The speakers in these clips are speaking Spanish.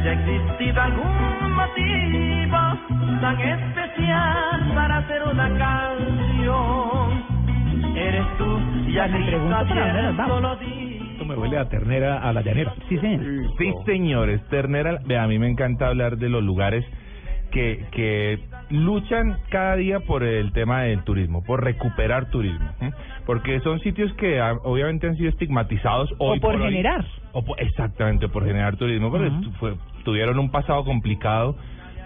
haya existido algún motivo tan especial para hacer una canción. Eres tú y solo di. Esto me huele a ternera a la llanera. Sí, señor. Sí, señores, Ternera, a mí me encanta hablar de los lugares que, que luchan cada día por el tema del turismo, por recuperar turismo, ¿eh? porque son sitios que ah, obviamente han sido estigmatizados O por hoy. generar. O por- exactamente, por generar turismo, porque fue- tuvieron un pasado complicado,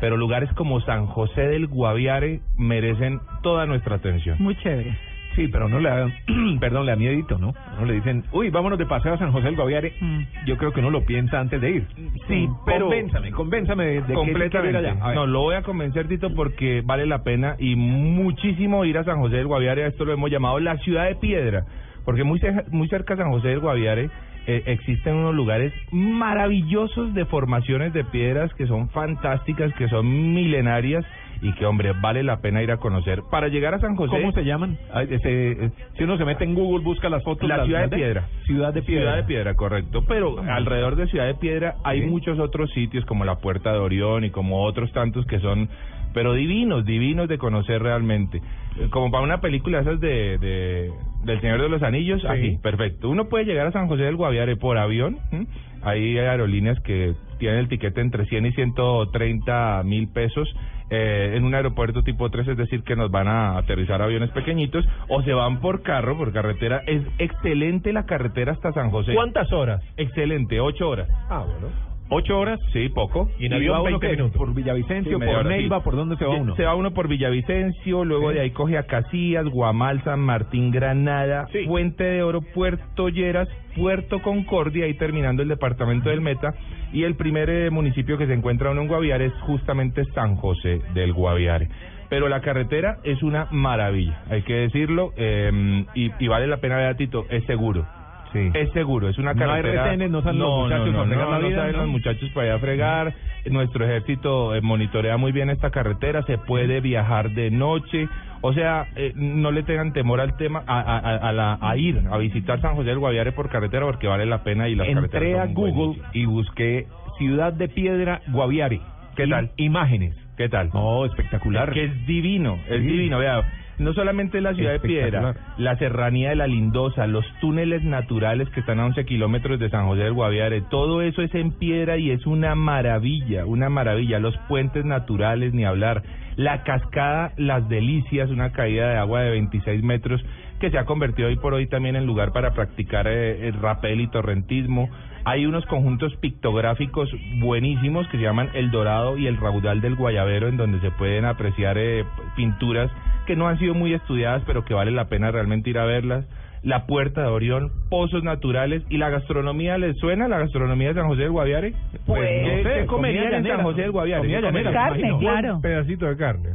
pero lugares como San José del Guaviare merecen toda nuestra atención. Muy chévere. Sí, pero no le da, perdón, le da miedito, ¿no? No le dicen, uy, vámonos de paseo a San José del Guaviare. Mm. Yo creo que uno lo piensa antes de ir. Sí, pero- Convénzame, convénzame de, Completamente. ir allá. No, lo voy a convencer, Tito, porque vale la pena y muchísimo ir a San José del Guaviare. Esto lo hemos llamado la ciudad de piedra, porque muy, cer- muy cerca de San José del Guaviare eh, existen unos lugares maravillosos de formaciones de piedras que son fantásticas, que son milenarias y que, hombre, vale la pena ir a conocer. Para llegar a San José... ¿Cómo se llaman? Ay, ese, eh, si uno se mete en Google, busca las fotos. La las- ciudad de piedra. Ciudad de piedra. Ciudad de Piedra, correcto. Pero alrededor de Ciudad de Piedra hay Sí. muchos otros sitios como la Puerta de Orión y como otros tantos que son, pero divinos, divinos de conocer realmente. Eh, Como para una película esas de, de del Señor de los Anillos, Sí. así, perfecto. Uno puede llegar a San José del Guaviare por avión. ¿m? Hay aerolíneas que tienen el tiquete entre 100 y 130 mil pesos eh, en un aeropuerto tipo 3, es decir, que nos van a aterrizar aviones pequeñitos, o se van por carro, por carretera. Es excelente la carretera hasta San José. ¿Cuántas horas? Excelente, ocho horas. Ah, bueno. ¿Ocho horas? Sí, poco. ¿Y en avión va uno 20 qué? minutos? ¿Por Villavicencio, Sí, por hora, sí. Neiva, por dónde se va uno? Se va uno por Villavicencio, luego Sí. de ahí coge a Casillas, Guamal, San Martín, Granada, Sí. Fuente de Oro, Puerto Lleras, Puerto Concordia, y terminando el departamento del Meta. Y el primer eh, municipio que se encuentra uno en Guaviare es justamente San José del Guaviare. Pero la carretera es una maravilla, hay que decirlo, eh, y, y vale la pena ver, Tito, es seguro. Sí. Es seguro, es una No hay carretera. retenes, no salen los muchachos no, a fregar no, la no vida, salen ¿no? los muchachos para allá a fregar. Nuestro ejército eh, monitorea muy bien esta carretera, se puede viajar de noche. O sea, eh, no le tengan temor al tema, a, a, a, a la- a ir a visitar San José del Guaviare por carretera porque vale la pena y las Entré a Google y busqué Ciudad de Piedra, Guaviare. ¿Qué tal? Imágenes. ¿Qué tal? No, espectacular. Es que es divino, es Sí. divino, vea. No solamente la ciudad de Piedra, la serranía de la Lindosa, los túneles naturales que están a 11 kilómetros de San José del Guaviare, todo eso es en piedra y es una maravilla, una maravilla. Los puentes naturales, ni hablar. La cascada Las Delicias, una caída de agua de 26 metros que se ha convertido hoy por hoy también en lugar para practicar eh, el rapel y torrentismo. Hay unos conjuntos pictográficos buenísimos que se llaman El Dorado y El Raudal del Guayabero, en donde se pueden apreciar eh, pinturas que no han sido muy estudiadas, pero que vale la pena realmente ir a verlas. La Puerta de Orión, pozos naturales y la gastronomía, ¿les suena la gastronomía de San José del Guaviare? Pues, ¿Qué, no sé, qué comerían en San José del Guaviare? comida ¿Qué llanera? Carne, claro. pedacito de carne.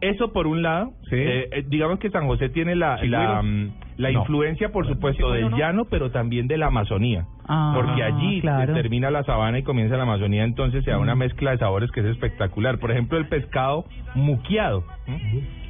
Eso por un lado, Sí. eh, eh, digamos que San José tiene la, la, mm, la No. influencia, por supuesto, ¿Chigüiro del no? llano, pero también de la Amazonía. Ah, porque allí claro. se termina la sabana y comienza la Amazonía, entonces se da una mezcla de sabores que es espectacular. Por ejemplo, el pescado muqueado.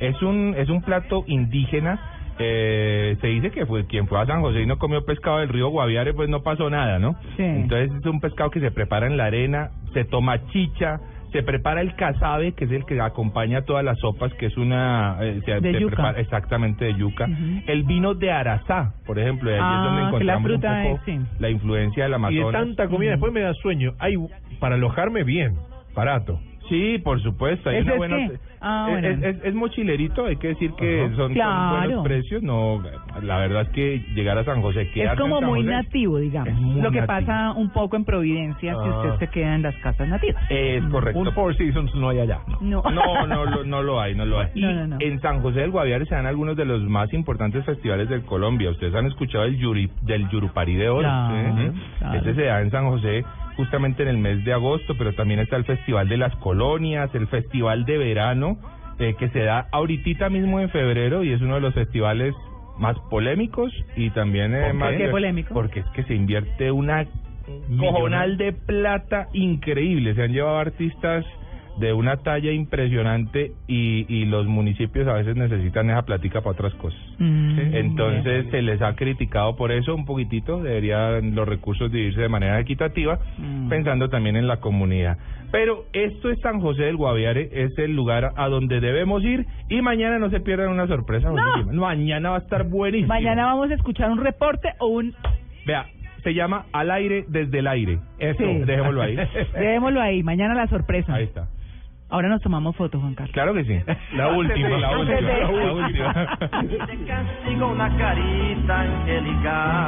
Es un es un plato indígena. Eh, se dice que fue quien fue a San José y no comió pescado del río Guaviare, pues no pasó nada, ¿no? Sí. Entonces es un pescado que se prepara en la arena, se toma chicha, se prepara el casabe, que es el que acompaña todas las sopas, que es una... eh, se, De se yuca. prepara exactamente de yuca. El vino de Arazá, por ejemplo, y allí Ah, es donde la encontramos fruta un poco es, sí. la influencia del Y de Amazonas. tanta comida, después me da sueño. Hay para alojarme bien, barato. Sí, por supuesto. Hay ¿Ese una es buena... Ah, es, bueno. es, es- es mochilerito, hay que decir que Ajá. son, son Claro. buenos precios. No, la verdad es que llegar a San José... Es en como San muy José, nativo, digamos. Es muy Lo que nativo. pasa un poco en Providencia si Ah. usted se queda en las casas nativas. Es correcto. Un Four Seasons no hay allá. No. No, no, lo- no lo hay, no lo hay. Y No, en San José del Guaviare se dan algunos de los más importantes festivales de Colombia. Ustedes han escuchado el Yuri, del Yurupari de Oro. Claro, ¿sí? claro. Ese se da en San José justamente en el mes de agosto, pero también está el Festival de las Colonias, el Festival de Verano, eh, que se da ahorita mismo en febrero y es uno de los festivales más polémicos y también eh, más... ¿Qué polémico? Porque es que se invierte una cojonal de plata increíble. Se han llevado artistas de una talla impresionante y, y los municipios a veces necesitan esa platica para otras cosas. Mm, Entonces se les ha criticado por eso un poquitito, deberían los recursos dividirse de manera equitativa, Mm. pensando también en la comunidad. Pero esto es San José del Guaviare, es el lugar a donde debemos ir y mañana no se pierdan una sorpresa. buenísima. Mañana va a estar buenísimo. Mañana vamos a escuchar un reporte o un... Vea, se llama Al aire desde el aire. Eso, Sí. dejémoslo ahí. Dejémoslo ahí, mañana la sorpresa. Ahí está. Ahora nos tomamos fotos, Juan Carlos. Claro que sí. La última, la última, la última. Y te castigo una carita angelical.